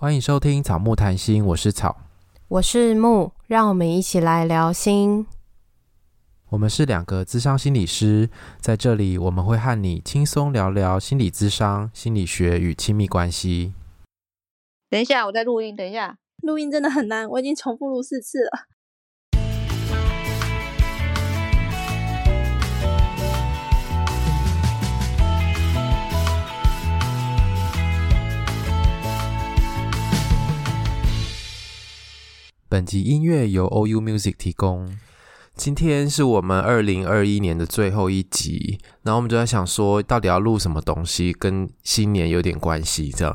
欢迎收听草木谈心，我是草，我是木，让我们一起来聊心。我们是两个咨商心理师，在这里我们会和你轻松聊聊心理咨商、心理学与亲密关系。等一下，我在录音。等一下，录音真的很难，我已经重复录四次了。本集音乐由 OU Music 提供。今天是我们二零二一年的最后一集，然后我们就在想说，到底要录什么东西跟新年有点关系？这样，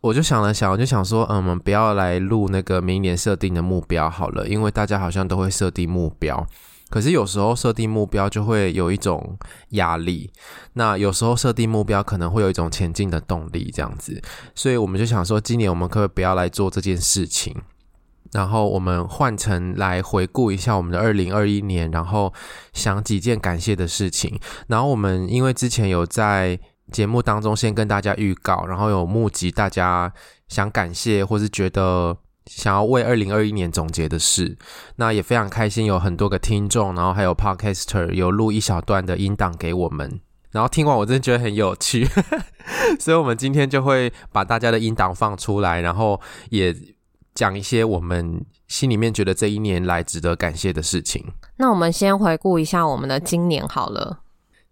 我就想了想，我就想说，嗯，我们不要来录那个明年设定的目标好了，因为大家好像都会设定目标，可是有时候设定目标就会有一种压力，那有时候设定目标可能会有一种前进的动力，这样子，所以我们就想说，今年我们可不可以不要来做这件事情？然后我们换成来回顾一下我们的二零二一年，然后想几件感谢的事情。然后我们因为之前有在节目当中先跟大家预告，然后有募集大家想感谢或是觉得想要为二零二一年总结的事，那也非常开心，有很多个听众，然后还有 Podcaster 有录一小段的音档给我们，然后听完我真的觉得很有趣，所以我们今天就会把大家的音档放出来，然后也。讲一些我们心里面觉得这一年来值得感谢的事情。那我们先回顾一下我们的今年好了。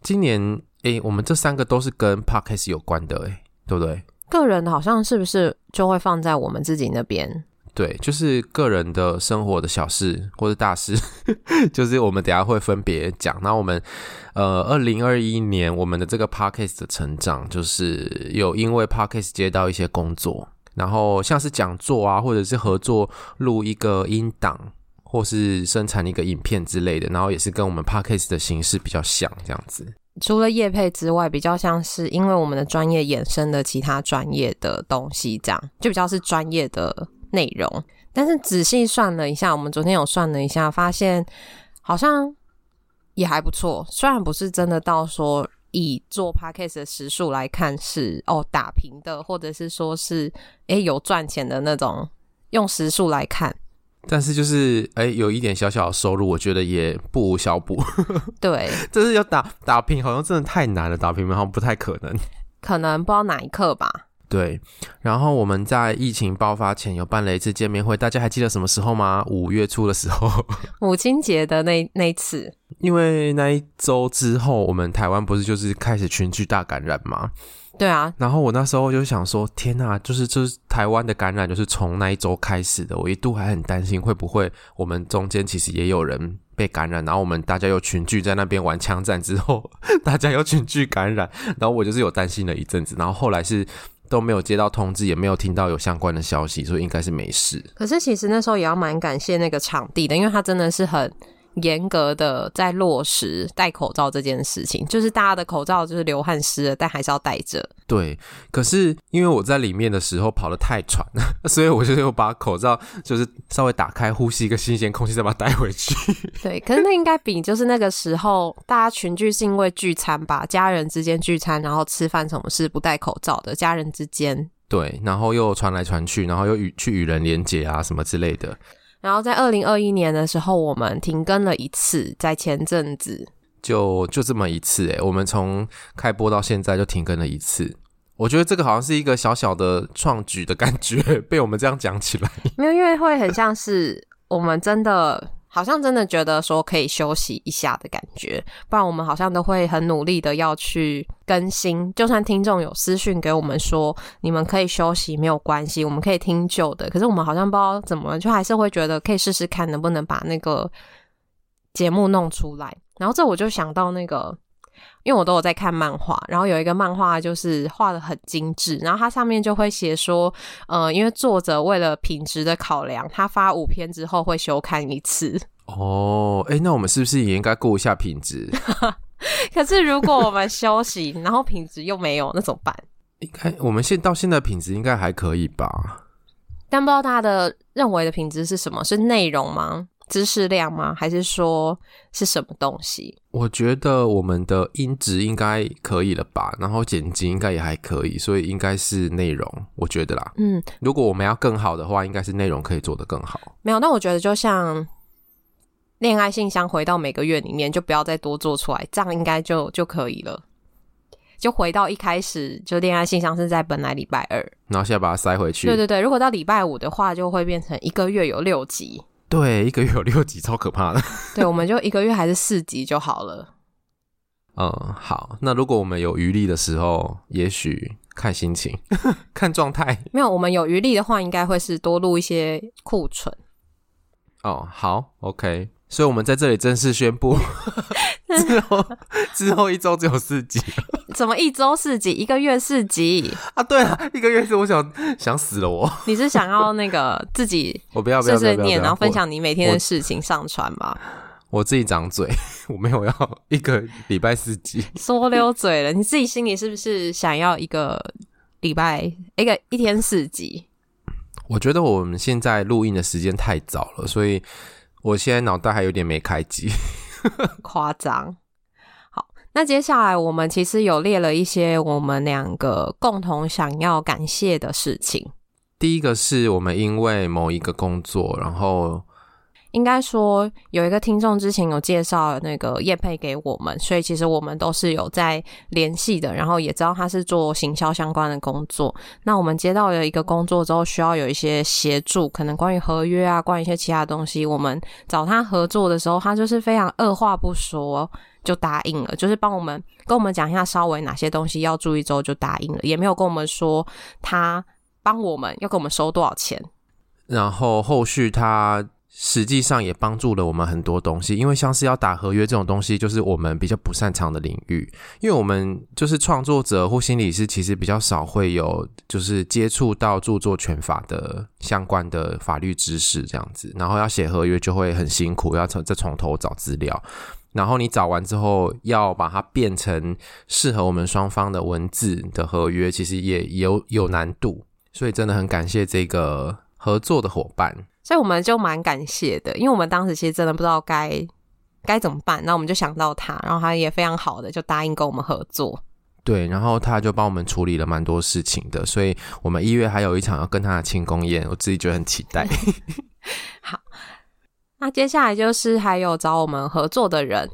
今年，诶，我们这三个都是跟 Podcast 有关的，诶，对不对？个人的好像是不是就会放在我们自己那边？对，就是个人的生活的小事或者大事，就是我们等下会分别讲。那我们，呃，二零二一年我们的这个 Podcast 的成长，就是有因为 Podcast 接到一些工作。然后像是讲座啊，或者是合作录一个音档，或是生产一个影片之类的，然后也是跟我们 Podcast 的形式比较像这样子。除了业配之外，比较像是因为我们的专业衍生的其他专业的东西，这样就比较是专业的内容。但是仔细算了一下，我们昨天有算了一下，发现好像也还不错。虽然不是真的到说。以做 podcast 的时数来看是哦打平的，或者是说是诶有赚钱的那种，用时数来看，但是就是诶有一点小小的收入，我觉得也不无小补。对，就是要打打平，好像真的太难了，打平好像不太可能，可能不知道哪一刻吧。对，然后我们在疫情爆发前有办了一次见面会，大家还记得什么时候吗？五月初的时候，母亲节的那那一次。因为那一周之后，我们台湾不是就是开始群聚大感染吗？对啊。然后我那时候就想说，天呐，就是就是台湾的感染就是从那一周开始的，我一度还很担心会不会我们中间其实也有人被感染，然后我们大家又群聚在那边玩枪战之后，大家又群聚感染，然后我就是有担心了一阵子，然后后来是。都没有接到通知，也没有听到有相关的消息，所以应该是没事。可是其实那时候也要蛮感谢那个场地的，因为他真的是很严格的在落实戴口罩这件事情，就是大家的口罩就是流汗湿了，但还是要戴着。对，可是因为我在里面的时候跑得太喘了，所以我就又把口罩就是稍微打开，呼吸一个新鲜空气，再把它带回去。对，可是那应该比就是那个时候大家群聚是因为聚餐吧，家人之间聚餐，然后吃饭什么是不戴口罩的，家人之间。对，然后又传来传去，然后又与去与人连接啊什么之类的。然后在二零二一年的时候，我们停更了一次，在前阵子就就这么一次诶，我们从开播到现在就停更了一次。我觉得这个好像是一个小小的创举的感觉，被我们这样讲起来，没有，因为会很像是我们真的。好像真的觉得说可以休息一下的感觉，不然我们好像都会很努力的要去更新。就算听众有私讯给我们说你们可以休息没有关系，我们可以听旧的，可是我们好像不知道怎么，就还是会觉得可以试试看能不能把那个节目弄出来。然后这我就想到那个。因为我都有在看漫画，然后有一个漫画就是画得很精致，然后它上面就会写说，呃，因为作者为了品质的考量，他发五篇之后会休刊一次。哦，哎，那我们是不是也应该顾一下品质？可是如果我们休息，然后品质又没有，那怎么办？应该我们现到现在品质应该还可以吧？但不知道大家的认为的品质是什么？是内容吗？知识量吗？还是说是什么东西？我觉得我们的音质应该可以了吧，然后剪辑应该也还可以，所以应该是内容，我觉得啦。嗯，如果我们要更好的话，应该是内容可以做得更好。没有，那我觉得就像恋爱信箱回到每个月里面，就不要再多做出来，这样应该就就可以了。就回到一开始，就恋爱信箱是在本来礼拜二，然后现在把它塞回去。对对对，如果到礼拜五的话，就会变成一个月有六集。对，一个月有六集，超可怕的。对，我们就一个月还是四集就好了。嗯，好。那如果我们有余力的时候，也许看心情，看状态。没有，我们有余力的话，应该会是多录一些库存。哦，好，OK。所以，我们在这里正式宣布，之后之后一周只有四集。怎么一周四集，一个月四集啊？对啊，一个月是我想想死了我。你是想要那个自己 我不要不要碎念，然后分享你每天的事情上传吗？我自己长嘴，我没有要一个礼拜四集，说溜嘴了。你自己心里是不是想要一个礼拜一个一天四集？我觉得我们现在录音的时间太早了，所以。我现在脑袋还有点没开机，夸张。好，那接下来我们其实有列了一些我们两个共同想要感谢的事情。第一个是我们因为某一个工作，然后。应该说，有一个听众之前有介绍那个业配给我们，所以其实我们都是有在联系的，然后也知道他是做行销相关的工作。那我们接到了一个工作之后，需要有一些协助，可能关于合约啊，关于一些其他东西，我们找他合作的时候，他就是非常二话不说就答应了，就是帮我们跟我们讲一下稍微哪些东西要注意之后就答应了，也没有跟我们说他帮我们要跟我们收多少钱，然后后续他。实际上也帮助了我们很多东西，因为像是要打合约这种东西，就是我们比较不擅长的领域。因为我们就是创作者或心理师，其实比较少会有就是接触到著作权法的相关的法律知识这样子。然后要写合约就会很辛苦，要从再从头找资料。然后你找完之后，要把它变成适合我们双方的文字的合约，其实也有有难度。所以真的很感谢这个合作的伙伴。所以我们就蛮感谢的，因为我们当时其实真的不知道该该怎么办，那我们就想到他，然后他也非常好的就答应跟我们合作。对，然后他就帮我们处理了蛮多事情的，所以我们一月还有一场要跟他的庆功宴，我自己觉得很期待。好，那接下来就是还有找我们合作的人，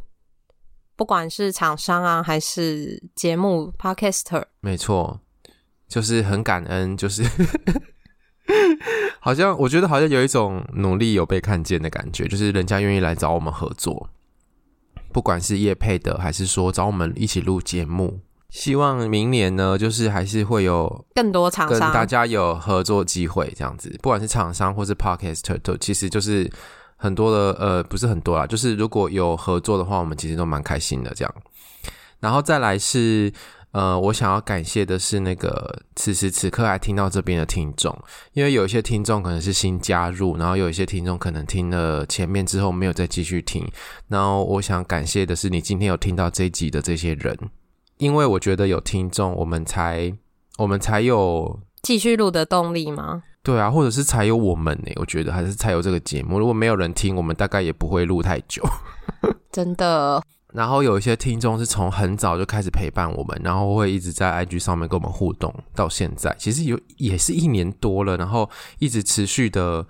不管是厂商啊，还是节目 Podcaster，没错，就是很感恩，就是。好像我觉得好像有一种努力有被看见的感觉，就是人家愿意来找我们合作，不管是业配的，还是说找我们一起录节目。希望明年呢，就是还是会有更多厂商跟大家有合作机会，这样子，不管是厂商或是 Podcaster，都其实就是很多的，呃，不是很多啦，就是如果有合作的话，我们其实都蛮开心的这样。然后再来是。呃，我想要感谢的是那个此时此刻还听到这边的听众，因为有一些听众可能是新加入，然后有一些听众可能听了前面之后没有再继续听。然后我想感谢的是你今天有听到这一集的这些人，因为我觉得有听众，我们才我们才有继续录的动力吗？对啊，或者是才有我们呢？我觉得还是才有这个节目。如果没有人听，我们大概也不会录太久。真的。然后有一些听众是从很早就开始陪伴我们，然后会一直在 IG 上面跟我们互动到现在，其实有也是一年多了，然后一直持续的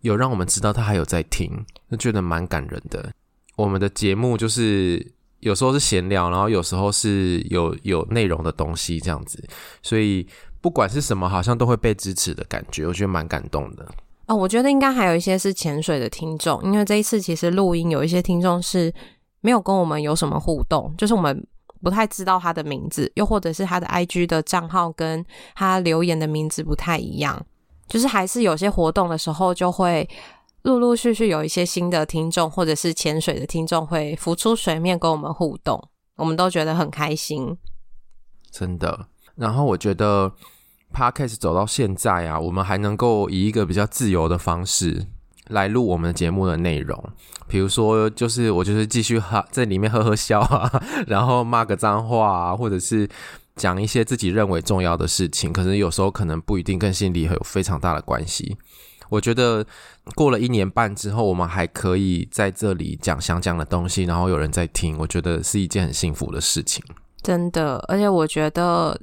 有让我们知道他还有在听，就觉得蛮感人的。我们的节目就是有时候是闲聊，然后有时候是有有内容的东西这样子，所以不管是什么，好像都会被支持的感觉，我觉得蛮感动的。哦，我觉得应该还有一些是潜水的听众，因为这一次其实录音有一些听众是。没有跟我们有什么互动，就是我们不太知道他的名字，又或者是他的 IG 的账号跟他留言的名字不太一样，就是还是有些活动的时候，就会陆陆续续有一些新的听众或者是潜水的听众会浮出水面跟我们互动，我们都觉得很开心，真的。然后我觉得 Podcast 走到现在啊，我们还能够以一个比较自由的方式。来录我们节目的内容，比如说，就是我就是继续哈在里面呵呵笑啊，然后骂个脏话啊，或者是讲一些自己认为重要的事情，可是有时候可能不一定跟心理有非常大的关系。我觉得过了一年半之后，我们还可以在这里讲想讲的东西，然后有人在听，我觉得是一件很幸福的事情。真的，而且我觉得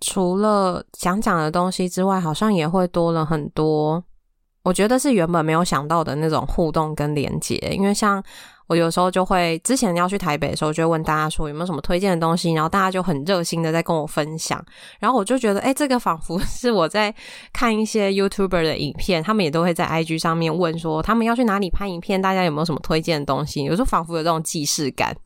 除了想讲的东西之外，好像也会多了很多。我觉得是原本没有想到的那种互动跟连接，因为像我有时候就会之前要去台北的时候，就会问大家说有没有什么推荐的东西，然后大家就很热心的在跟我分享，然后我就觉得，哎，这个仿佛 是我在看一些 YouTuber 的影片，他们也都会在 IG 上面问说他们要去哪里拍影片，大家有没有什么推荐的东西？有时候仿佛有这种既视感。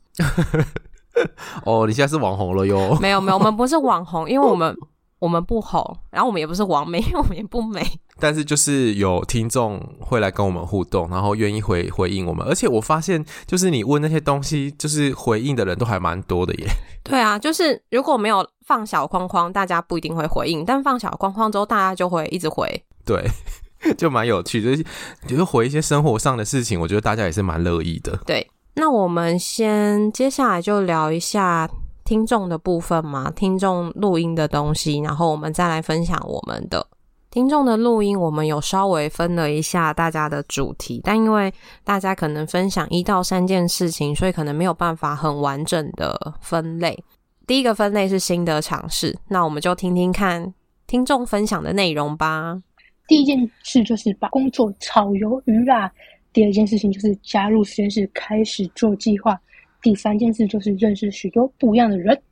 哦，你现在是网红了哟？没有没有，我们不是网红，因为我们。我们不红，然后我们也不是网美，因为我们也不美。但是就是有听众会来跟我们互动，然后愿意回回应我们。而且我发现，就是你问那些东西，就是回应的人都还蛮多的耶。对啊，就是如果没有放小框框，大家不一定会回应；但放小框框之后，大家就会一直回。对，就蛮有趣的，就是回一些生活上的事情，我觉得大家也是蛮乐意的。对，那我们先接下来就聊一下。听众的部分嘛，听众录音的东西，然后我们再来分享我们的听众的录音。我们有稍微分了一下大家的主题，但因为大家可能分享一到三件事情，所以可能没有办法很完整的分类。第一个分类是新的尝试，那我们就听听看听众分享的内容吧。第一件事就是把工作炒鱿鱼啦，第二件事情就是加入实验室开始做计划。第三件事就是认识许多不一样的人。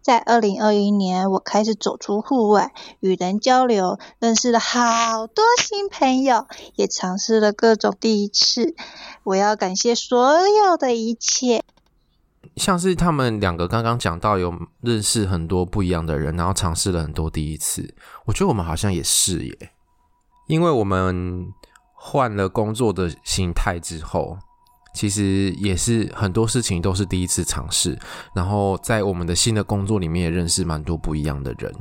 在二零二一年，我开始走出户外，与人交流，认识了好多新朋友，也尝试了各种第一次。我要感谢所有的一切。像是他们两个刚刚讲到有认识很多不一样的人，然后尝试了很多第一次。我觉得我们好像也是耶，因为我们换了工作的形态之后。其实也是很多事情都是第一次尝试，然后在我们的新的工作里面也认识蛮多不一样的人，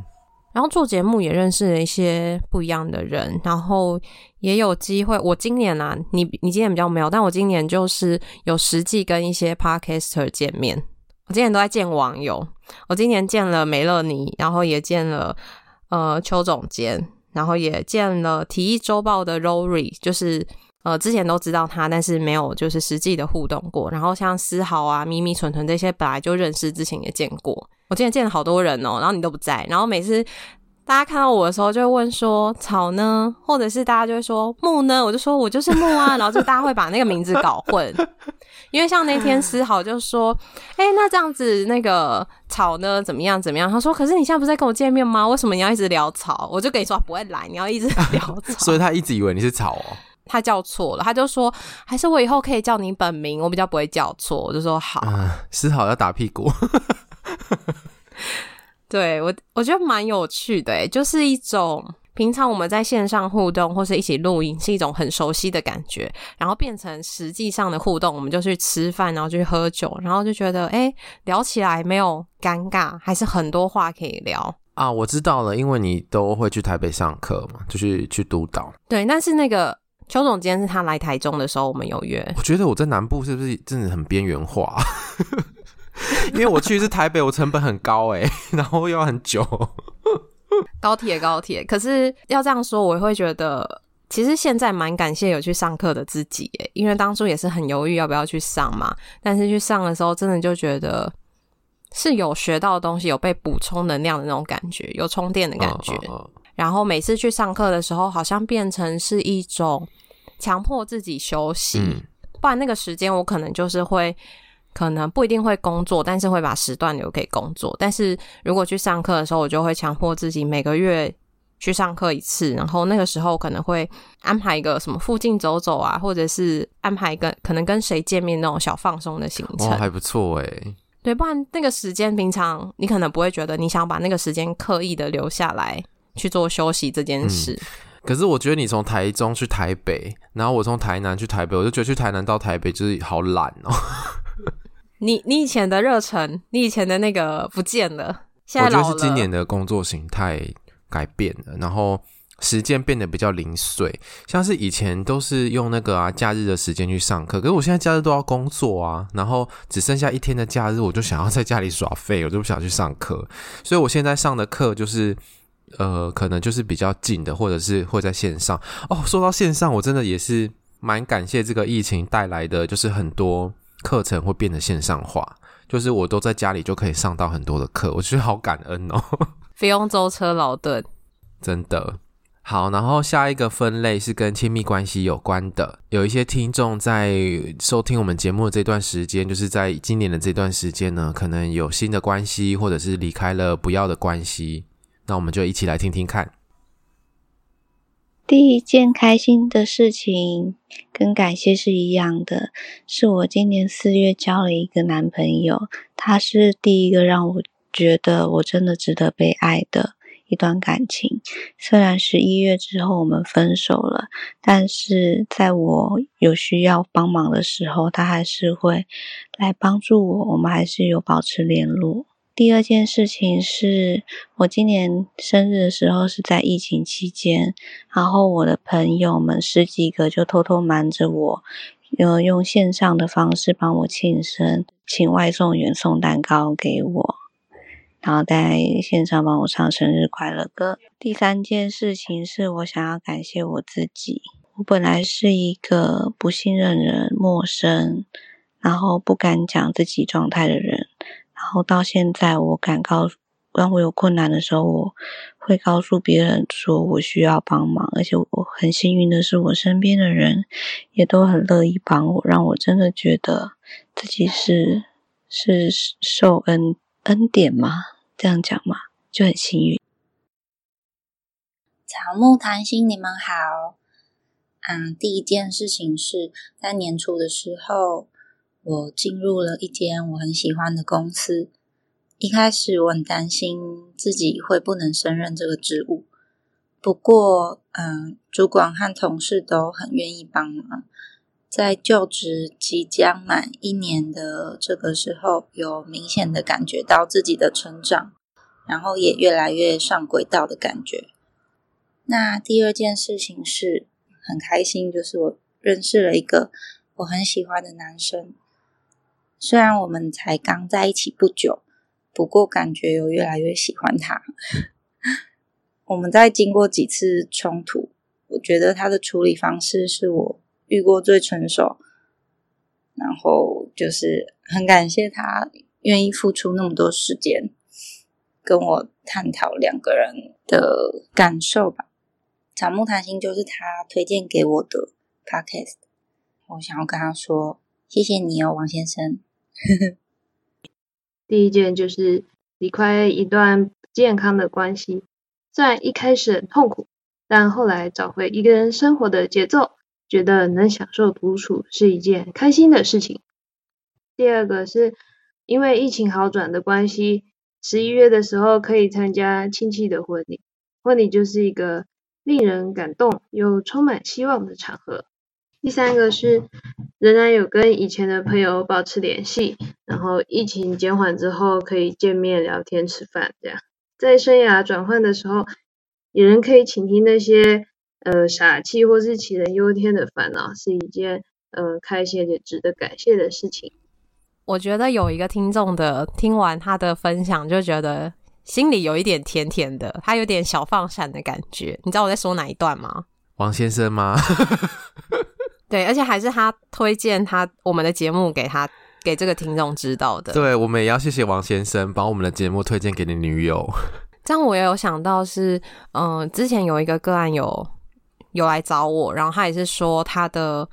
然后做节目也认识了一些不一样的人，然后也有机会。我今年啊，你你今年比较没有，但我今年就是有实际跟一些 Podcaster 见面。我今年都在见网友，我今年见了梅乐妮，然后也见了呃邱总监，然后也见了体育周报的 Rory，就是。呃，之前都知道他，但是没有就是实际的互动过。然后像思豪啊、咪咪、纯纯这些本来就认识，之前也见过。我今天见了好多人哦，然后你都不在。然后每次大家看到我的时候，就会问说草呢，或者是大家就会说木呢，我就说我就是木啊。然后就大家会把那个名字搞混，因为像那天思豪就说，哎、那这样子那个草呢怎么样怎么样？他说，可是你现在不是在跟我见面吗？为什么你要一直聊草？我就跟你说不会来，你要一直 聊草。所以他一直以为你是草哦。他叫错了，他就说还是我以后可以叫你本名，我比较不会叫错。我就说好，思、呃、毫要打屁股。对我，我觉得蛮有趣的，就是一种平常我们在线上互动或是一起录音，是一种很熟悉的感觉，然后变成实际上的互动，我们就去吃饭，然后去喝酒，然后就觉得哎，聊起来没有尴尬，还是很多话可以聊啊。我知道了，因为你都会去台北上课嘛，就是去督导。对，但是那个。邱总监是他来台中的时候，我们有约。我觉得我在南部是不是真的很边缘化？因为我去的是台北，我成本很高哎，然后又要很久。高铁，高铁。可是要这样说，我会觉得其实现在蛮感谢有去上课的自己哎，因为当初也是很犹豫要不要去上嘛。但是去上的时候，真的就觉得是有学到的东西，有被补充能量的那种感觉，有充电的感觉。嗯嗯嗯。然后每次去上课的时候，好像变成是一种。强迫自己休息，嗯，不然那个时间我可能就是会，可能不一定会工作，但是会把时段留给工作。但是如果去上课的时候，我就会强迫自己每个月去上课一次，然后那个时候可能会安排一个什么附近走走啊，或者是安排一个可能跟谁见面那种小放松的行程，哦，还不错诶。对，不然那个时间平常你可能不会觉得你想把那个时间刻意的留下来去做休息这件事。嗯可是我觉得你从台中去台北，然后我从台南去台北，我就觉得去台南到台北就是好懒哦。你你以前的热忱，你以前的那个不见了。我觉得是今年的工作形态改变了，然后时间变得比较零碎。像是以前都是用那个啊假日的时间去上课，可是我现在假日都要工作啊，然后只剩下一天的假日，我就想要在家里耍废，我就不想去上课。所以我现在上的课就是。呃，可能就是比较近的，或者是会在线上。哦，说到线上，我真的也是蛮感谢这个疫情带来的，就是很多课程会变得线上化，就是我都在家里就可以上到很多的课，我觉得好感恩哦，不用舟车劳顿，真的。好，然后下一个分类是跟亲密关系有关的。有一些听众在收听我们节目的这段时间，就是在今年的这段时间呢，可能有新的关系，或者是离开了不要的关系。那我们就一起来听听看。第一件开心的事情跟感谢是一样的，是我今年四月交了一个男朋友，他是第一个让我觉得我真的值得被爱的。一段感情，虽然十一月之后我们分手了，但是在我有需要帮忙的时候，他还是会来帮助我，我们还是有保持联络。第二件事情是我今年生日的时候是在疫情期间，然后我的朋友们十几个就偷偷瞒着我，呃，用线上的方式帮我庆生，请外送员送蛋糕给我。然后在线上帮我唱生日快乐歌。第三件事情是我想要感谢我自己。我本来是一个不信任人、陌生，然后不敢讲自己状态的人。然后到现在，我敢告诉，当我有困难的时候，我会告诉别人说我需要帮忙。而且我很幸运的是，我身边的人也都很乐意帮我，让我真的觉得自己是是受恩。恩典吗？这样讲嘛？就很幸运。草木谈心，你们好。嗯，第一件事情是在年初的时候，我进入了一间我很喜欢的公司。一开始我很担心自己会不能胜任这个职务，不过，嗯，主管和同事都很愿意帮忙。在就职即将满一年的这个时候，有明显的感觉到自己的成长，然后也越来越上轨道的感觉。那第二件事情是很开心，就是我认识了一个我很喜欢的男生。虽然我们才刚在一起不久，不过感觉有越来越喜欢他。我们在经过几次冲突，我觉得他的处理方式是我遇过最成熟，然后就是很感谢他愿意付出那么多时间跟我探讨两个人的感受吧。草木谈心就是他推荐给我的 podcast，我想要跟他说谢谢你哦，王先生。第一件就是离开一段不健康的关系，虽然一开始很痛苦，但后来找回一个人生活的节奏。觉得能享受独处是一件开心的事情。第二个是因为疫情好转的关系，十一月的时候可以参加亲戚的婚礼，婚礼就是一个令人感动又充满希望的场合。第三个是仍然有跟以前的朋友保持联系，然后疫情减缓之后可以见面聊天吃饭，这样在生涯转换的时候，有人可以倾听那些。呃，傻气或是杞人忧天的烦恼，是一件呃开心且值得感谢的事情。我觉得有一个听众的听完他的分享，就觉得心里有一点甜甜的，他有点小放闪的感觉。你知道我在说哪一段吗？王先生吗？对，而且还是他推荐他我们的节目给他给这个听众知道的。对，我们也要谢谢王先生把我们的节目推荐给你女友。这样我也有想到是，嗯、呃，之前有一个个案有。有来找我，然后他也是说他的，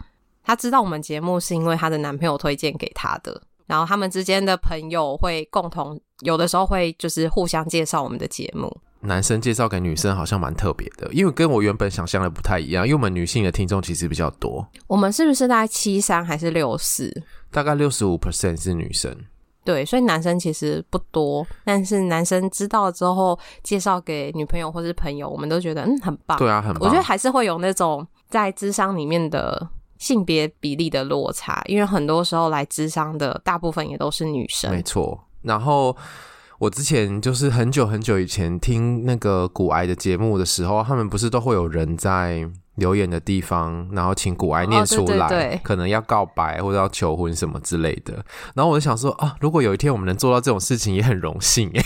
他知道我们节目是因为他的男朋友推荐给他的，然后他们之间的朋友会共同有的时候会就是互相介绍我们的节目。男生介绍给女生好像蛮特别的，因为跟我原本想象的不太一样，因为我们女性的听众其实比较多。我们是不是大概七三还是六四？大概六十五 percent 是女生。对，所以男生其实不多，但是男生知道之后介绍给女朋友或是朋友，我们都觉得嗯很棒。对啊，很棒。我觉得还是会有那种在智商里面的性别比例的落差，因为很多时候来智商的大部分也都是女生。没错。然后我之前就是很久很久以前听那个古癌的节目的时候，他们不是都会有人在。留言的地方，然后请古癌念出来，哦，对对对，可能要告白或者要求婚什么之类的。然后我就想说啊，如果有一天我们能做到这种事情，也很荣幸耶。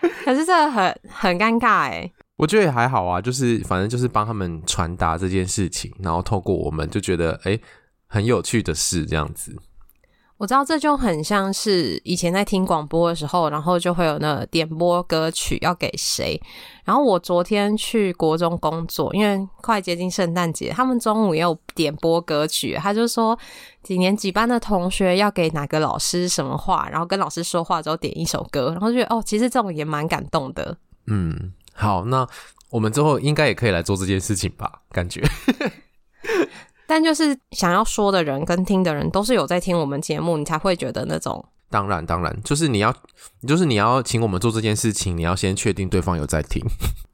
可是这个很很尴尬哎。我觉得也还好啊，就是反正就是帮他们传达这件事情，然后透过我们就觉得哎、欸、很有趣的事这样子。我知道这就很像是以前在听广播的时候，然后就会有那点播歌曲要给谁。然后我昨天去国中工作，因为快接近圣诞节，他们中午也有点播歌曲。他就说几年几班的同学要给哪个老师什么话，然后跟老师说话之后点一首歌，然后就觉得哦，其实这种也蛮感动的。嗯，好，那我们之后应该也可以来做这件事情吧？感觉。但就是想要说的人跟听的人都是有在听我们节目，你才会觉得那种。当然，当然，就是你要，就是你要请我们做这件事情，你要先确定对方有在听。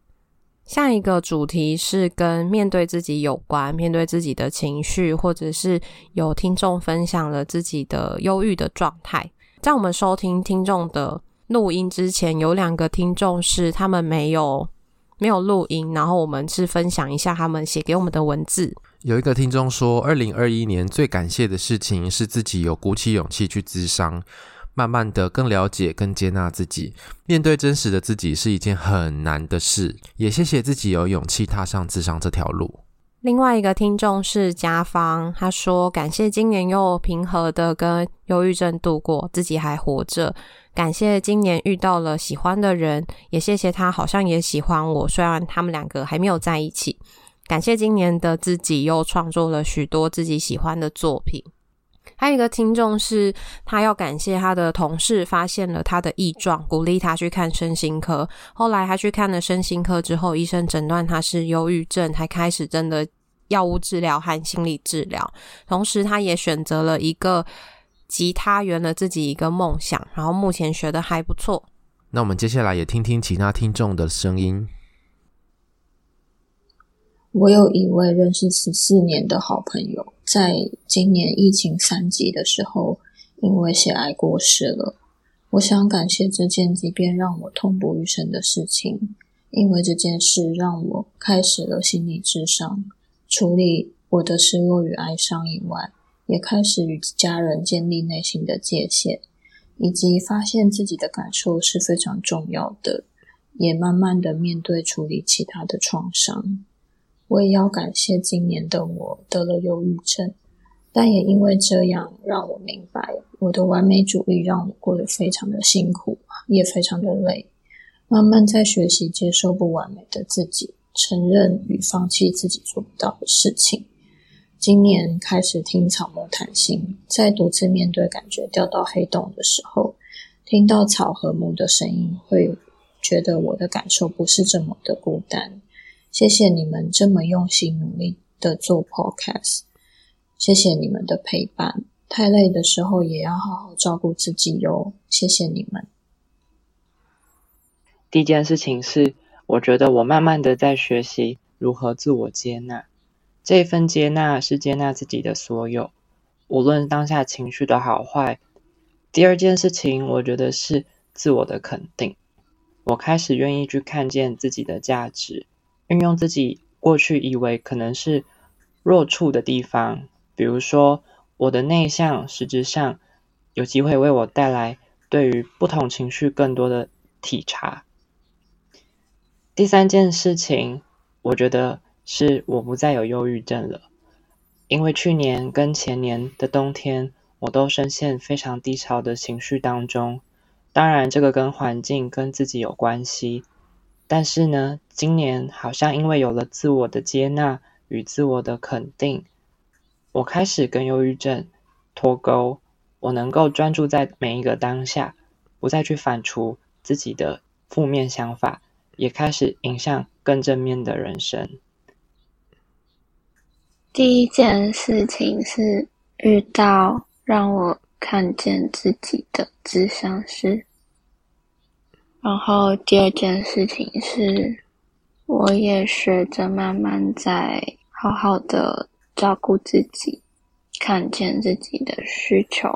下一个主题是跟面对自己有关，面对自己的情绪，或者是有听众分享了自己的忧郁的状态。在我们收听听众的录音之前，有两个听众是他们没有没有录音，然后我们是分享一下他们写给我们的文字。有一个听众说，二零二一年最感谢的事情是自己有鼓起勇气去咨商，慢慢的更了解、更接纳自己，面对真实的自己是一件很难的事。也谢谢自己有勇气踏上咨商这条路。另外一个听众是家方，他说感谢今年又平和的跟忧郁症度过，自己还活着。感谢今年遇到了喜欢的人，也谢谢他好像也喜欢我，虽然他们两个还没有在一起。感谢今年的自己又创作了许多自己喜欢的作品。还有一个听众是他要感谢他的同事发现了他的异状，鼓励他去看身心科。后来他去看了身心科之后，医生诊断他是忧郁症，才开始真的药物治疗和心理治疗。同时，他也选择了一个吉他，圆了自己一个梦想。然后目前学的还不错。那我们接下来也听听其他听众的声音。我有一位认识十四年的好朋友，在今年疫情三级的时候，因为血癌过世了。我想感谢这件即便让我痛不欲生的事情，因为这件事让我开始了心理智商，处理我的失落与哀伤以外，也开始与家人建立内心的界限，以及发现自己的感受是非常重要的，也慢慢的面对处理其他的创伤。我也要感谢今年的我得了忧郁症，但也因为这样让我明白，我的完美主义让我过得非常的辛苦，也非常的累。慢慢在学习接受不完美的自己，承认与放弃自己做不到的事情。今年开始听草木谈心，在独自面对感觉掉到黑洞的时候，听到草和木的声音，会觉得我的感受不是这么的孤单。谢谢你们这么用心努力的做 podcast，谢谢你们的陪伴。太累的时候也要好好照顾自己哟。谢谢你们。第一件事情是，我觉得我慢慢的在学习如何自我接纳。这一份接纳是接纳自己的所有，无论当下情绪的好坏。第二件事情，我觉得是自我的肯定。我开始愿意去看见自己的价值。运用自己过去以为可能是弱处的地方，比如说我的内向，实质上有机会为我带来对于不同情绪更多的体察。第三件事情，我觉得是我不再有忧郁症了，因为去年跟前年的冬天，我都深陷非常低潮的情绪当中。当然，这个跟环境跟自己有关系。但是呢，今年好像因为有了自我的接纳与自我的肯定，我开始跟忧郁症脱钩，我能够专注在每一个当下，不再去反刍自己的负面想法，也开始迎向更正面的人生。第一件事情是遇到让我看见自己的咨商师。然后第二件事情是，我也学着慢慢在好好的照顾自己，看见自己的需求。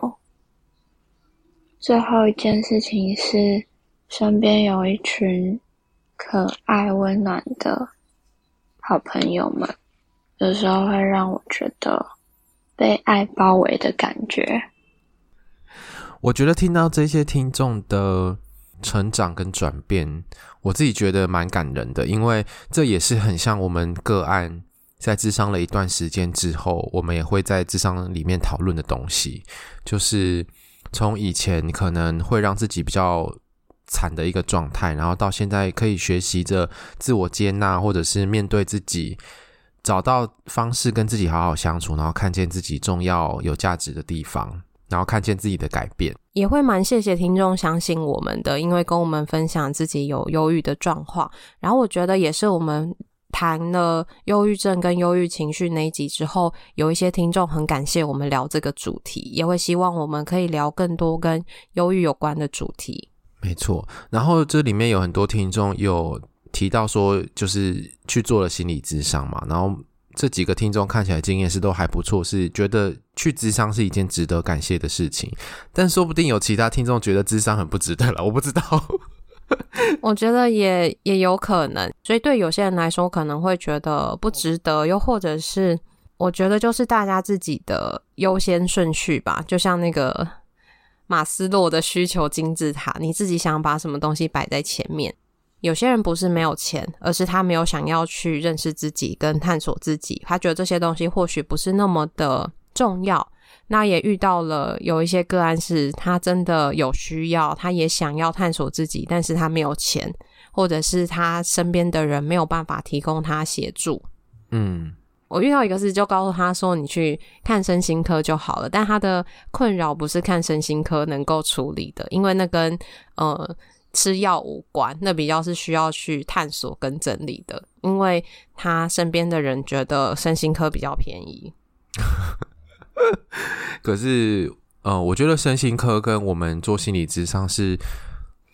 最后一件事情是，身边有一群可爱温暖的好朋友们，有时候会让我觉得被爱包围的感觉。我觉得听到这些听众的。成长跟转变，我自己觉得蛮感人的，因为这也是很像我们个案在智商了一段时间之后，我们也会在智商里面讨论的东西，就是从以前可能会让自己比较惨的一个状态，然后到现在可以学习着自我接纳，或者是面对自己，找到方式跟自己好好相处，然后看见自己重要有价值的地方。然后看见自己的改变，也会蛮谢谢听众相信我们的，因为跟我们分享自己有忧郁的状况。然后我觉得也是我们谈了忧郁症跟忧郁情绪那一集之后，有一些听众很感谢我们聊这个主题，也会希望我们可以聊更多跟忧郁有关的主题。没错，然后这里面有很多听众有提到说，就是去做了心理咨商嘛，然后。这几个听众看起来经验是都还不错，是觉得去咨商是一件值得感谢的事情。但说不定有其他听众觉得咨商很不值得了，我不知道。我觉得也也有可能，所以对有些人来说可能会觉得不值得，又或者是我觉得就是大家自己的优先顺序吧。就像那个马斯洛的需求金字塔，你自己想把什么东西摆在前面。有些人不是没有钱，而是他没有想要去认识自己跟探索自己。他觉得这些东西或许不是那么的重要。那也遇到了有一些个案，是他真的有需要，他也想要探索自己，但是他没有钱，或者是他身边的人没有办法提供他协助。嗯，我遇到一个事，就告诉他说：“你去看身心科就好了。”但他的困扰不是看身心科能够处理的，因为那跟呃。吃药无关，那比较是需要去探索跟整理的，因为他身边的人觉得身心科比较便宜。可是，呃，我觉得身心科跟我们做心理咨商是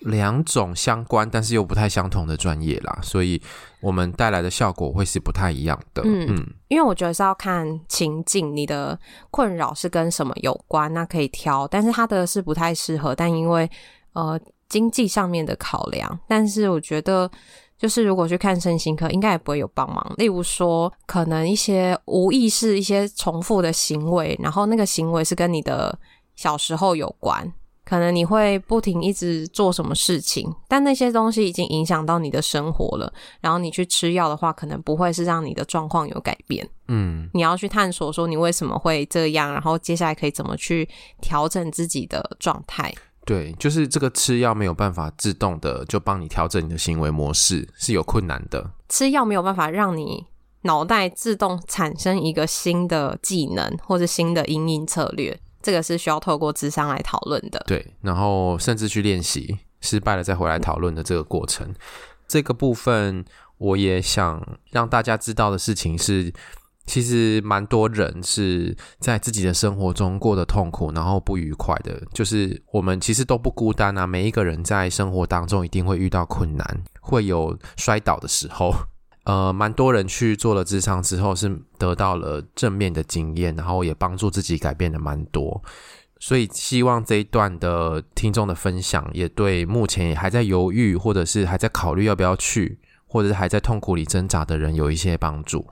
两种相关，但是又不太相同的专业啦，所以我们带来的效果会是不太一样的。嗯，嗯，因为我觉得是要看情境，你的困扰是跟什么有关，那可以挑，但是他的是不太适合，但因为呃。经济上面的考量，但是我觉得，就是如果去看身心科，应该也不会有帮忙。例如说，可能一些无意识、一些重复的行为，然后那个行为是跟你的小时候有关，可能你会不停一直做什么事情，但那些东西已经影响到你的生活了。然后你去吃药的话，可能不会是让你的状况有改变。嗯，你要去探索说你为什么会这样，然后接下来可以怎么去调整自己的状态。对，就是这个吃药没有办法自动的就帮你调整你的行为模式，是有困难的。吃药没有办法让你脑袋自动产生一个新的技能或者新的阴影策略，这个是需要透过智商来讨论的。对，然后甚至去练习，失败了再回来讨论的这个过程，这个部分我也想让大家知道的事情是。其实蛮多人是在自己的生活中过得痛苦，然后不愉快的。就是我们其实都不孤单啊，每一个人在生活当中一定会遇到困难，会有摔倒的时候。呃，蛮多人去做了智商之后，是得到了正面的经验，然后也帮助自己改变了蛮多。所以希望这一段的听众的分享，也对目前还在犹豫，或者是还在考虑要不要去，或者是还在痛苦里挣扎的人，有一些帮助。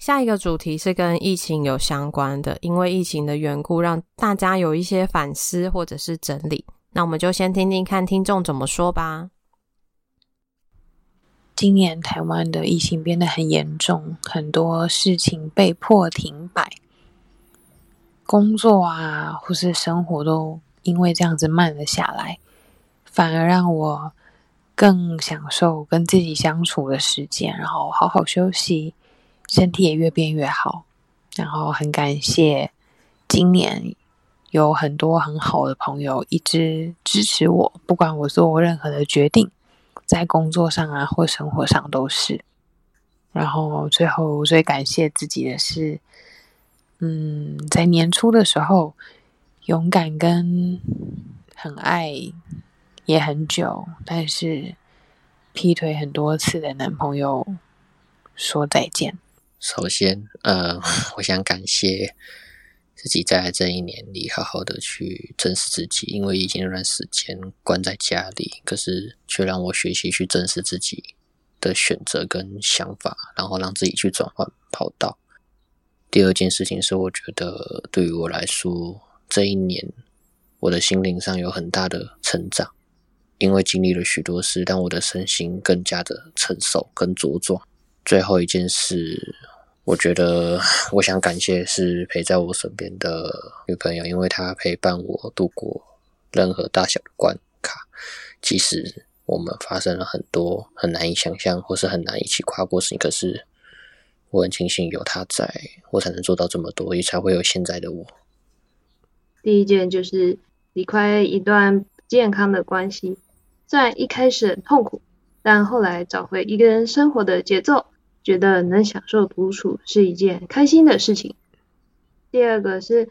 下一个主题是跟疫情有相关的，因为疫情的缘故，让大家有一些反思或者是整理。那我们就先听听看听众怎么说吧。今年台湾的疫情变得很严重，很多事情被迫停摆，工作啊或是生活都因为这样子慢了下来，反而让我更享受跟自己相处的时间，然后好好休息。身体也越变越好，然后很感谢今年有很多很好的朋友一直支持我，不管我做任何的决定，在工作上啊或生活上都是。然后最后最感谢自己的是，嗯，在年初的时候勇敢跟很爱也很久，但是劈腿很多次的男朋友说再见。首先，呃，我想感谢自己在这一年里好好的去正视自己，因为已经那段时间关在家里，可是却让我学习去正视自己的选择跟想法，然后让自己去转换跑道。第二件事情是，我觉得对于我来说，这一年我的心灵上有很大的成长，因为经历了许多事，让我的身心更加的成熟跟茁壮。最后一件事，我觉得 我想感谢是陪在我身边的女朋友，因为她陪伴我度过任何大小的关卡，即使我们发生了很多很难以想象或是很难一起跨过事情，可是我很庆幸有她在，我才能做到这么多，也才会有现在的我。第一件就是离开一段不健康的关系，虽然一开始很痛苦，但后来找回一个人生活的节奏。觉得能享受独处是一件开心的事情。第二个是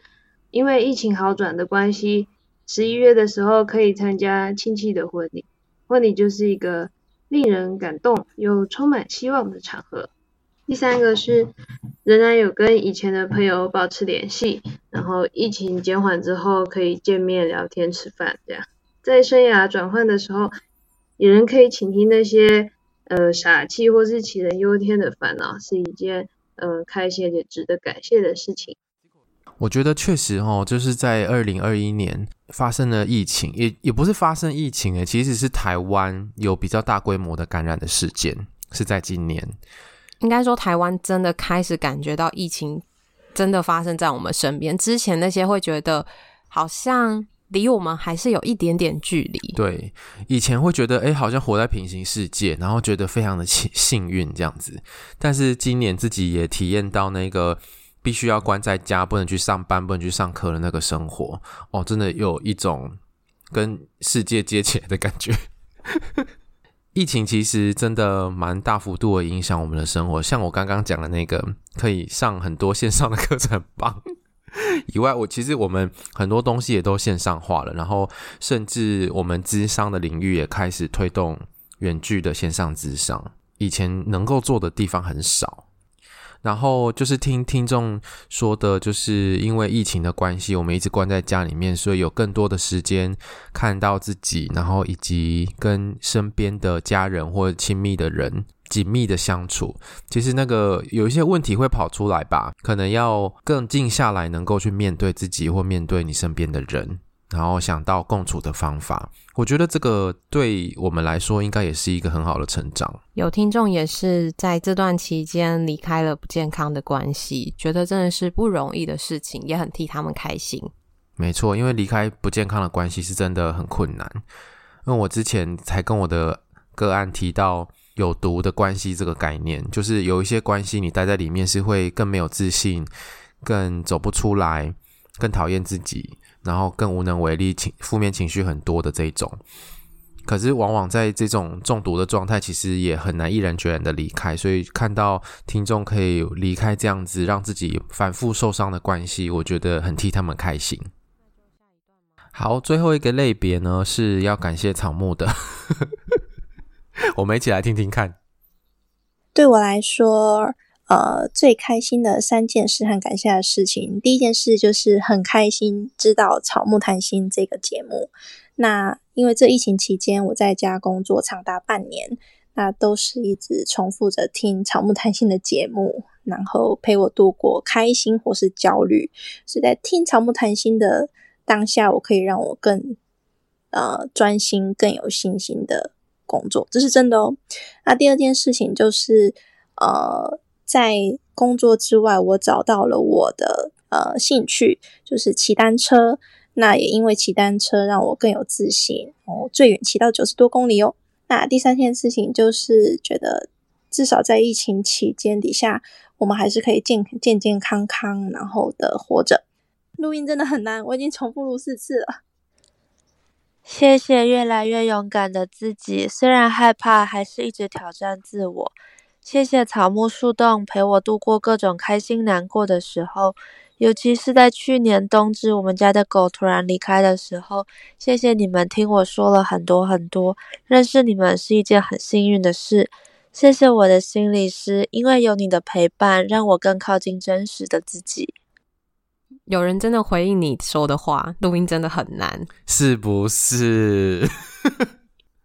因为疫情好转的关系，十一月的时候可以参加亲戚的婚礼，婚礼就是一个令人感动又充满希望的场合。第三个是仍然有跟以前的朋友保持联系，然后疫情减缓之后可以见面聊天吃饭，这样在生涯转换的时候，有人可以倾听那些。呃，傻气或是杞人忧天的烦恼，是一件呃开心也值得感谢的事情。我觉得确实哦，就是在二零二一年发生了疫情，也也不是发生疫情诶，其实是台湾有比较大规模的感染的事件，是在今年。应该说，台湾真的开始感觉到疫情真的发生在我们身边。之前那些会觉得好像。离我们还是有一点点距离。对，以前会觉得，哎，好像活在平行世界，然后觉得非常的幸 幸运这样子。但是今年自己也体验到那个必须要关在家，不能去上班，不能去上课的那个生活，哦，真的有一种跟世界接起来的感觉。疫情其实真的蛮大幅度的影响我们的生活，像我刚刚讲的那个，可以上很多线上的课程，很棒。以外，我其实我们很多东西也都线上化了，然后甚至我们咨商的领域也开始推动远距的线上咨商，以前能够做的地方很少。然后就是听听众说的，就是因为疫情的关系，我们一直关在家里面，所以有更多的时间看到自己，然后以及跟身边的家人或亲密的人。紧密的相处，其实那个有一些问题会跑出来吧，可能要更静下来，能够去面对自己或面对你身边的人，然后想到共处的方法。我觉得这个对我们来说，应该也是一个很好的成长。有听众也是在这段期间离开了不健康的关系，觉得真的是不容易的事情，也很替他们开心。没错，因为离开不健康的关系是真的很困难。因为我之前才跟我的个案提到。有毒的关系这个概念，就是有一些关系你待在里面是会更没有自信，更走不出来，更讨厌自己，然后更无能为力，情负面情绪很多的这种。可是往往在这种中毒的状态，其实也很难毅然决然的离开。所以看到听众可以离开这样子让自己反复受伤的关系，我觉得很替他们开心。好，最后一个类别呢，是要感谢草木的。我们一起来听听看。对我来说，呃，最开心的三件事和感谢的事情，第一件事就是很开心知道《草木谈心》这个节目。那因为这疫情期间我在家工作长达半年，那都是一直重复着听《草木谈心》的节目，然后陪我度过开心或是焦虑。所以在听《草木谈心》的当下，我可以让我更呃专心、更有信心的。工作，这是真的哦。那第二件事情就是，呃，在工作之外，我找到了我的呃兴趣，就是骑单车。那也因为骑单车，让我更有自信哦，最远骑到九十多公里哦。那第三件事情就是觉得，至少在疫情期间底下，我们还是可以健健健康康，然后的活着。录音真的很难，我已经重复录四次了。谢谢越来越勇敢的自己，虽然害怕，还是一直挑战自我。谢谢草木树洞陪我度过各种开心难过的时候，尤其是在去年冬至，我们家的狗突然离开的时候。谢谢你们听我说了很多很多，认识你们是一件很幸运的事。谢谢我的心理师，因为有你的陪伴，让我更靠近真实的自己。有人真的回应你说的话，录音真的很难，是不是？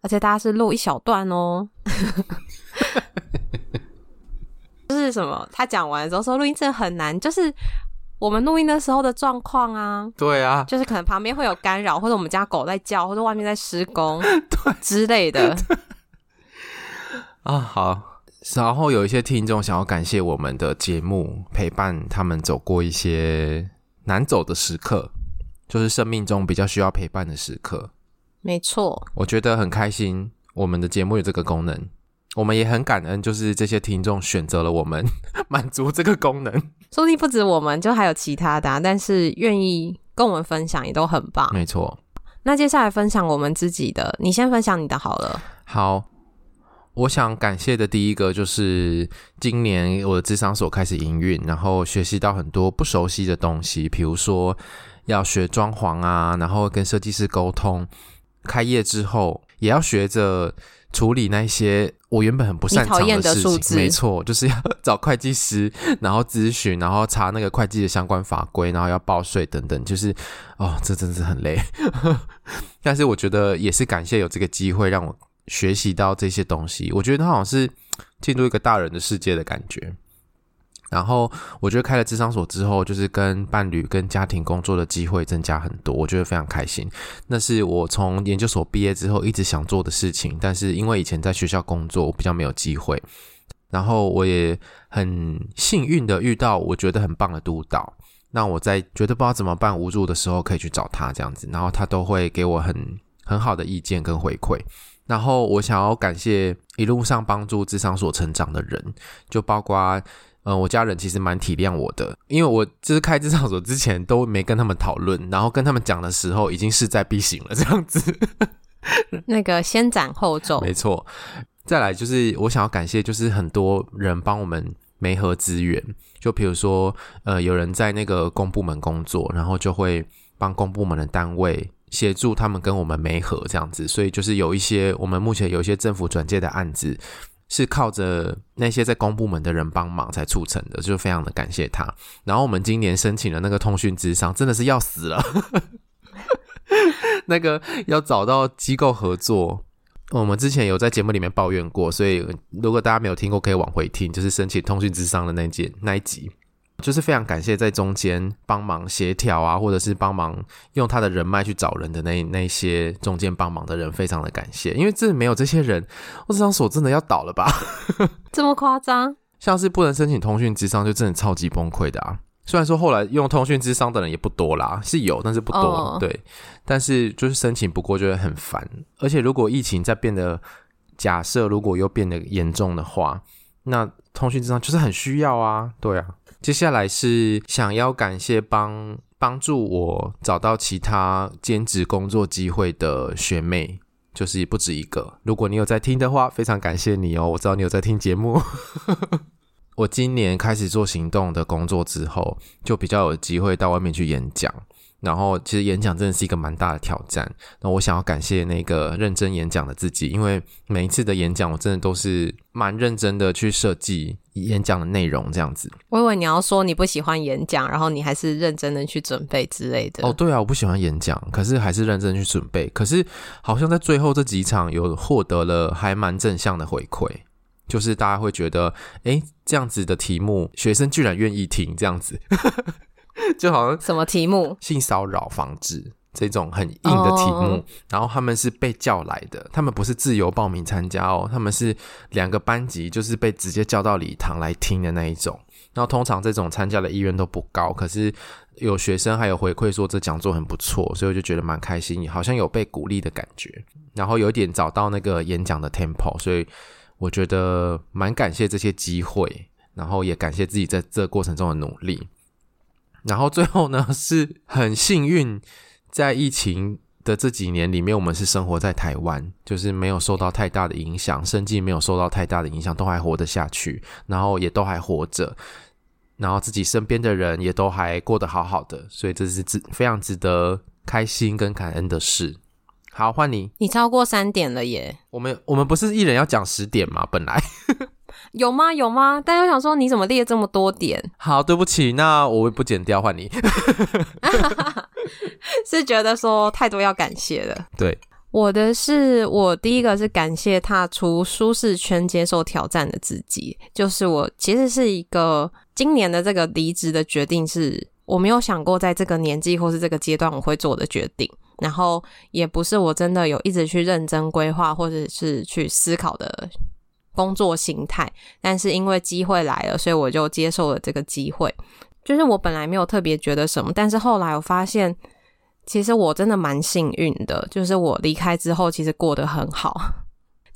而且大家是录一小段哦，就是什么？他讲完之后说录音真的很难，就是我们录音的时候的状况啊。对啊，就是可能旁边会有干扰，或者我们家狗在叫，或者外面在施工，对之类的。啊，好。然后有一些听众想要感谢我们的节目，陪伴他们走过一些难走的时刻，就是生命中比较需要陪伴的时刻。没错，我觉得很开心，我们的节目有这个功能，我们也很感恩，就是这些听众选择了我们，满足这个功能。说不定不止我们，就还有其他的啊，但是愿意跟我们分享也都很棒。没错，那接下来分享我们自己的，你先分享你的好了。好。我想感谢的第一个就是今年我的智商所开始营运，然后学习到很多不熟悉的东西，比如说要学装潢啊，然后跟设计师沟通。开业之后也要学着处理那些我原本很不擅长的事情。没错，就是要 找会计师，然后咨询，然后查那个会计的相关法规，然后要报税等等。就是哦，这真是很累。但是我觉得也是感谢有这个机会让我。学习到这些东西，我觉得他好像是进入一个大人的世界的感觉。然后，我觉得开了智商所之后，就是跟伴侣、跟家庭工作的机会增加很多，我觉得非常开心。那是我从研究所毕业之后一直想做的事情，但是因为以前在学校工作，我比较没有机会。然后，我也很幸运的遇到我觉得很棒的督导，那我在觉得不知道怎么办、无助的时候，可以去找他这样子，然后他都会给我很很好的意见跟回馈。然后我想要感谢一路上帮助智商所成长的人，就包括，嗯、呃，我家人其实蛮体谅我的，因为我就是开智商所之前都没跟他们讨论，然后跟他们讲的时候已经势在必行了，这样子。那个先斩后奏，没错。再来就是我想要感谢，就是很多人帮我们媒合资源，就比如说，呃，有人在那个公部门工作，然后就会帮公部门的单位。协助他们跟我们媒合这样子，所以就是有一些我们目前有一些政府转介的案子，是靠着那些在公部门的人帮忙才促成的，就非常的感谢他。然后我们今年申请了那个通讯咨商，真的是要死了，那个要找到机构合作，我们之前有在节目里面抱怨过，所以如果大家没有听过，可以往回听，就是申请通讯咨商的那件那一集。就是非常感谢在中间帮忙协调啊，或者是帮忙用他的人脉去找人的那那些中间帮忙的人，非常的感谢。因为这没有这些人，我咨商所真的要倒了吧？这么夸张？像是不能申请通讯之商，就真的超级崩溃的啊！虽然说后来用通讯之商的人也不多啦，是有，但是不多。Oh. 对，但是就是申请不过就会很烦。而且如果疫情再变得，假设如果又变得严重的话，那通讯之商就是很需要啊。对啊。接下来是想要感谢帮帮助我找到其他兼职工作机会的学妹，就是不止一个。如果你有在听的话，非常感谢你哦。我知道你有在听节目。我今年开始做行动的工作之后，就比较有机会到外面去演讲。然后，其实演讲真的是一个蛮大的挑战。那我想要感谢那个认真演讲的自己，因为每一次的演讲，我真的都是蛮认真的去设计演讲的内容，这样子。我以为你要说你不喜欢演讲，然后你还是认真的去准备之类的。哦，对啊，我不喜欢演讲，可是还是认真去准备。可是好像在最后这几场有获得了还蛮正向的回馈，就是大家会觉得，诶，这样子的题目，学生居然愿意听，这样子。就好像什么题目？性骚扰防治这种很硬的题目，然后他们是被叫来的，他们不是自由报名参加哦，他们是两个班级，就是被直接叫到礼堂来听的那一种。然后通常这种参加的意愿都不高，可是有学生还有回馈说这讲座很不错，所以我就觉得蛮开心，好像有被鼓励的感觉，然后有点找到那个演讲的 tempo，所以我觉得蛮感谢这些机会，然后也感谢自己在这过程中的努力。然后最后呢，是很幸运，在疫情的这几年里面，我们是生活在台湾，就是没有受到太大的影响，生计没有受到太大的影响，都还活得下去，然后也都还活着，然后自己身边的人也都还过得好好的，所以这是值非常值得开心跟感恩的事。好，换你，你超过三点了耶！我们我们不是一人要讲十点吗？本来。有吗？有吗？但我想说你怎么列这么多点？好，对不起，那我不剪掉，换你。是觉得说太多要感谢了。对，我的是我第一个是感谢踏出舒适圈、接受挑战的自己。就是我其实是一个今年的这个离职的决定是我没有想过在这个年纪或是这个阶段我会做的决定，然后也不是我真的有一直去认真规划或者是去思考的工作形态，但是因为机会来了，所以我就接受了这个机会。就是我本来没有特别觉得什么，但是后来我发现，其实我真的蛮幸运的，就是我离开之后，其实过得很好。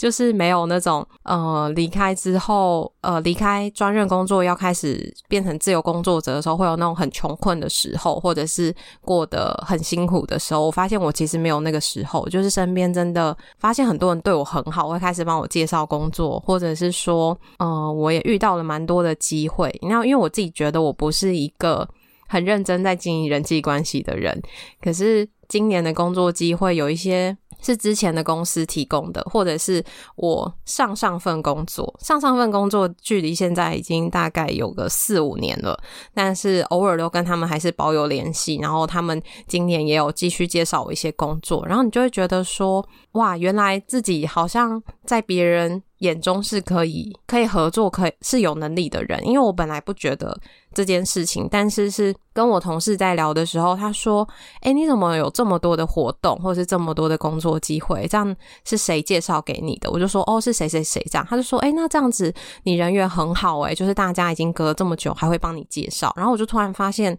就是没有那种呃离开之后呃离开专任工作要开始变成自由工作者的时候，会有那种很穷困的时候，或者是过得很辛苦的时候。我发现我其实没有那个时候，就是身边真的发现很多人对我很好，会开始帮我介绍工作，或者是说呃我也遇到了蛮多的机会。那因为我自己觉得我不是一个很认真在经营人际关系的人，可是今年的工作机会有一些。是之前的公司提供的，或者是我上上份工作，上上份工作距离现在已经大概有个四五年了，但是偶尔都跟他们还是保有联系，然后他们今年也有继续介绍我一些工作，然后你就会觉得说，哇，原来自己好像在别人眼中是可以可以合作，可以是有能力的人，因为我本来不觉得这件事情，但是是跟我同事在聊的时候，他说：“诶，你怎么有这么多的活动，或者是这么多的工作机会？这样是谁介绍给你的？”我就说：“哦，是谁谁谁这样。”他就说：“诶，那这样子你人缘很好，诶，就是大家已经隔了这么久，还会帮你介绍。”然后我就突然发现，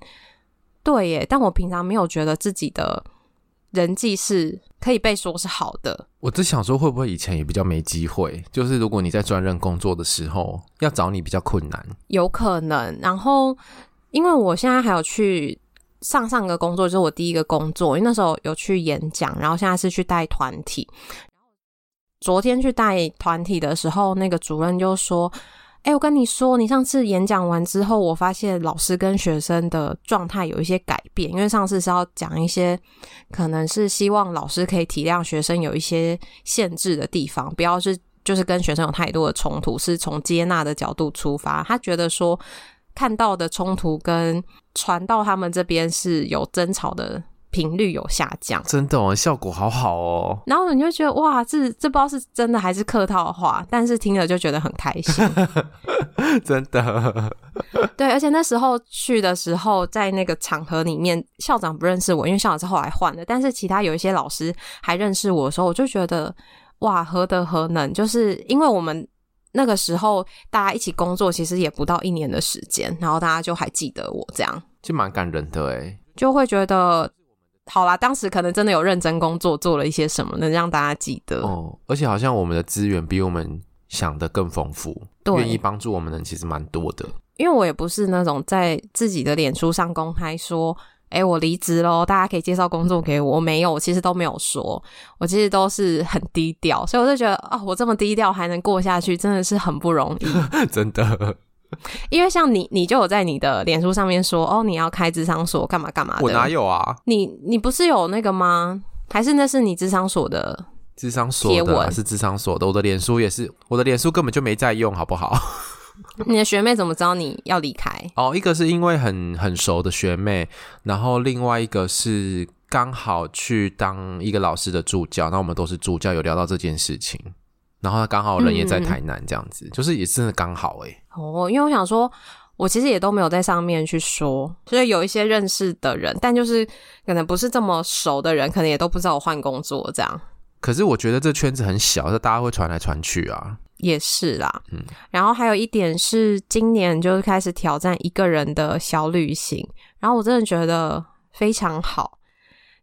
对耶，但我平常没有觉得自己的。人际是可以被说是好的。我只想说，会不会以前也比较没机会？就是如果你在专任工作的时候，要找你比较困难。有可能。然后，因为我现在还有去上上个工作，就是我第一个工作，因为那时候有去演讲，然后现在是去带团体。昨天去带团体的时候，那个主任就说。哎，我跟你说，你上次演讲完之后，我发现老师跟学生的状态有一些改变。因为上次是要讲一些，可能是希望老师可以体谅学生有一些限制的地方，不要是就是跟学生有太多的冲突，是从接纳的角度出发。他觉得说看到的冲突跟传到他们这边是有争吵的。频率有下降，真的哦，效果好好哦。然后你就觉得哇，这这不知道是真的还是客套话，但是听了就觉得很开心，真的。对，而且那时候去的时候，在那个场合里面，校长不认识我，因为校长是后来换的。但是其他有一些老师还认识我的时候，我就觉得哇，何德何能？就是因为我们那个时候大家一起工作，其实也不到一年的时间，然后大家就还记得我，这样就蛮感人的哎，就会觉得。好啦，当时可能真的有认真工作，做了一些什么，能让大家记得。哦，而且好像我们的资源比我们想的更丰富，愿意帮助我们的人其实蛮多的。因为我也不是那种在自己的脸书上公开说，哎、欸，我离职喽，大家可以介绍工作给我。我没有，我其实都没有说，我其实都是很低调，所以我就觉得啊、哦，我这么低调还能过下去，真的是很不容易，真的。因为像你，你就有在你的脸书上面说，哦，你要开智商所，干嘛干嘛的。我哪有啊？你你不是有那个吗？还是那是你智商所的智商所的、啊？是智商所的。我的脸书也是，我的脸书根本就没在用，好不好？你的学妹怎么知道你要离开？哦，一个是因为很很熟的学妹，然后另外一个是刚好去当一个老师的助教，那我们都是助教，有聊到这件事情。然后他刚好人也在台南，这样子、嗯、就是也真的刚好哎、欸。哦，因为我想说，我其实也都没有在上面去说，所以有一些认识的人，但就是可能不是这么熟的人，可能也都不知道我换工作这样。可是我觉得这圈子很小，就大家会传来传去啊。也是啦，嗯。然后还有一点是，今年就是开始挑战一个人的小旅行，然后我真的觉得非常好，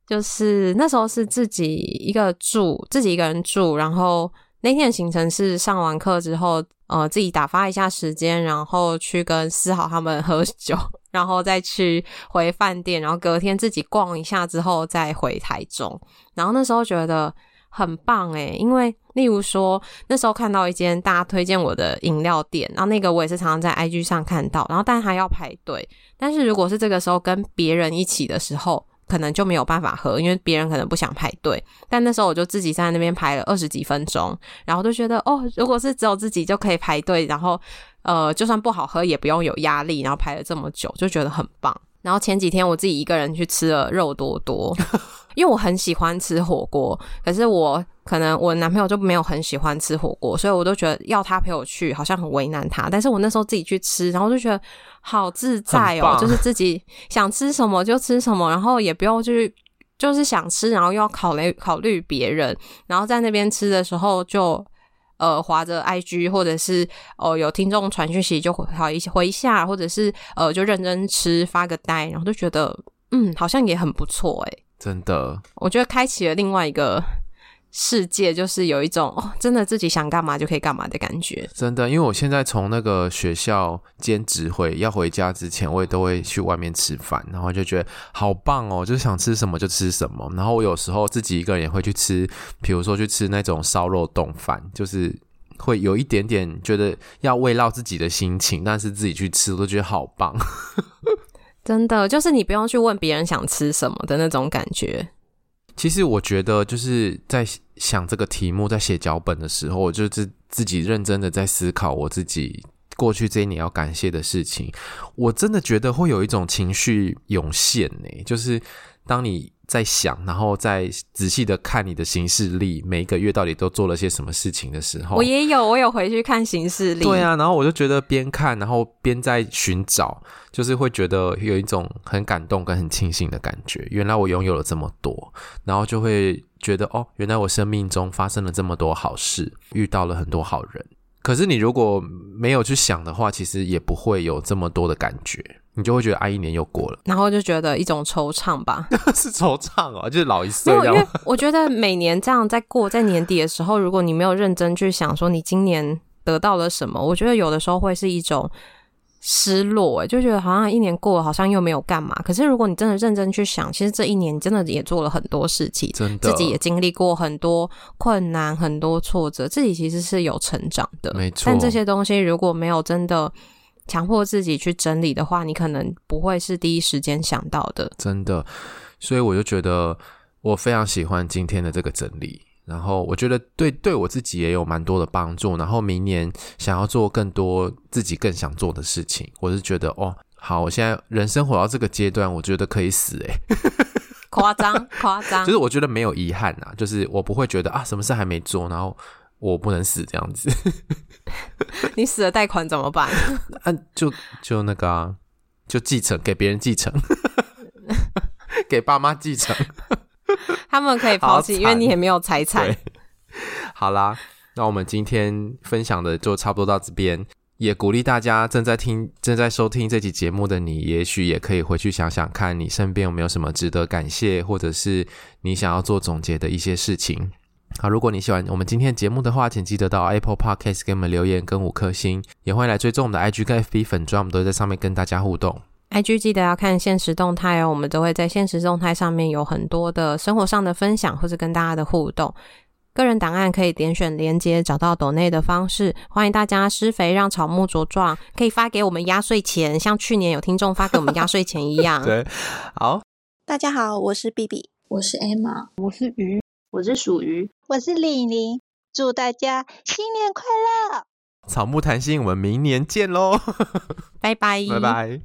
就是那时候是自己一个住，自己一个人住，然后。那天的行程是上完课之后，呃，自己打发一下时间，然后去跟思豪他们 喝酒，然后再去回饭店，然后隔天自己逛一下之后再回台中。然后那时候觉得很棒诶，因为例如说那时候看到一间大家推荐我的饮料店，然后那个我也是常常在 IG 上看到，然后但还要排队。但是如果是这个时候跟别人一起的时候，可能就没有办法喝，因为别人可能不想排队。但那时候我就自己在那边排了二十几分钟，然后就觉得哦，如果是只有自己就可以排队，然后呃，就算不好喝也不用有压力，然后排了这么久，就觉得很棒。然后前几天我自己一个人去吃了肉多多，因为我很喜欢吃火锅，可是我可能我男朋友就没有很喜欢吃火锅，所以我都觉得要他陪我去好像很为难他。但是我那时候自己去吃，然后就觉得好自在哦，就是自己想吃什么就吃什么，然后也不用去就是想吃，然后又要考虑考虑别人，然后在那边吃的时候就呃划着 IG 或者是哦、呃、有听众传讯息就好一回一下，或者是呃就认真吃发个呆，然后就觉得嗯好像也很不错诶，真的，我觉得开启了另外一个。世界就是有一种哦，真的自己想干嘛就可以干嘛的感觉。真的，因为我现在从那个学校兼职回要回家之前，我也都会去外面吃饭，然后就觉得好棒哦，就是想吃什么就吃什么。然后我有时候自己一个人也会去吃，比如说去吃那种烧肉冻饭，就是会有一点点觉得要慰劳自己的心情，但是自己去吃我都觉得好棒。真的，就是你不用去问别人想吃什么的那种感觉。其实我觉得就是在想这个题目，在写脚本的时候，我就自自己认真的在思考我自己过去这一年要感谢的事情。我真的觉得会有一种情绪涌现呢，就是当你。在想，然后再仔细的看你的行事历，每一个月到底都做了些什么事情的时候，我也有，我有回去看行事历。对啊，然后我就觉得边看，然后边在寻找，就是会觉得有一种很感动跟很庆幸的感觉。原来我拥有了这么多，然后就会觉得哦，原来我生命中发生了这么多好事，遇到了很多好人。可是你如果没有去想的话，其实也不会有这么多的感觉。你就会觉得啊，一年又过了，然后就觉得一种惆怅吧，是惆怅哦，就是老一岁。因为我觉得每年这样在过，在年底的时候，如果你没有认真去想说你今年得到了什么，我觉得有的时候会是一种失落，诶，就觉得好像一年过了，好像又没有干嘛。可是如果你真的认真去想，其实这一年真的也做了很多事情，真的，自己也经历过很多困难、很多挫折，自己其实是有成长的，没错。但这些东西如果没有真的。强迫自己去整理的话，你可能不会是第一时间想到的。真的，所以我就觉得我非常喜欢今天的这个整理，然后我觉得对对我自己也有蛮多的帮助。然后明年想要做更多自己更想做的事情，我是觉得哦，好，我现在人生活到这个阶段，我觉得可以死诶、欸，夸张夸张，就是我觉得没有遗憾呐，就是我不会觉得啊，什么事还没做，然后。我不能死这样子，你死了贷款怎么办？啊，就就那个啊，就继承给别人继承，给爸妈继承，他们可以抛弃，因为你也没有财产。好啦，那我们今天分享的就差不多到这边，也鼓励大家正在听、正在收听这期节目的你，也许也可以回去想想看，你身边有没有什么值得感谢，或者是你想要做总结的一些事情。好，如果你喜欢我们今天的节目的话，请记得到 Apple Podcast 给我们留言跟五颗星，也欢迎来追踪我们的 IG 跟 FB 粉砖，我们都会在上面跟大家互动。IG 记得要看现实动态哦，我们都会在现实动态上面有很多的生活上的分享或者跟大家的互动。个人档案可以点选连接找到抖内的方式，欢迎大家施肥让草木茁壮，可以发给我们压岁钱，像去年有听众发给我们压岁钱一样。对，好，大家好，我是 BB，我是 Emma，我是鱼。我是属于，我是李宁，祝大家新年快乐！草木谈心，我们明年见喽，拜拜，拜拜。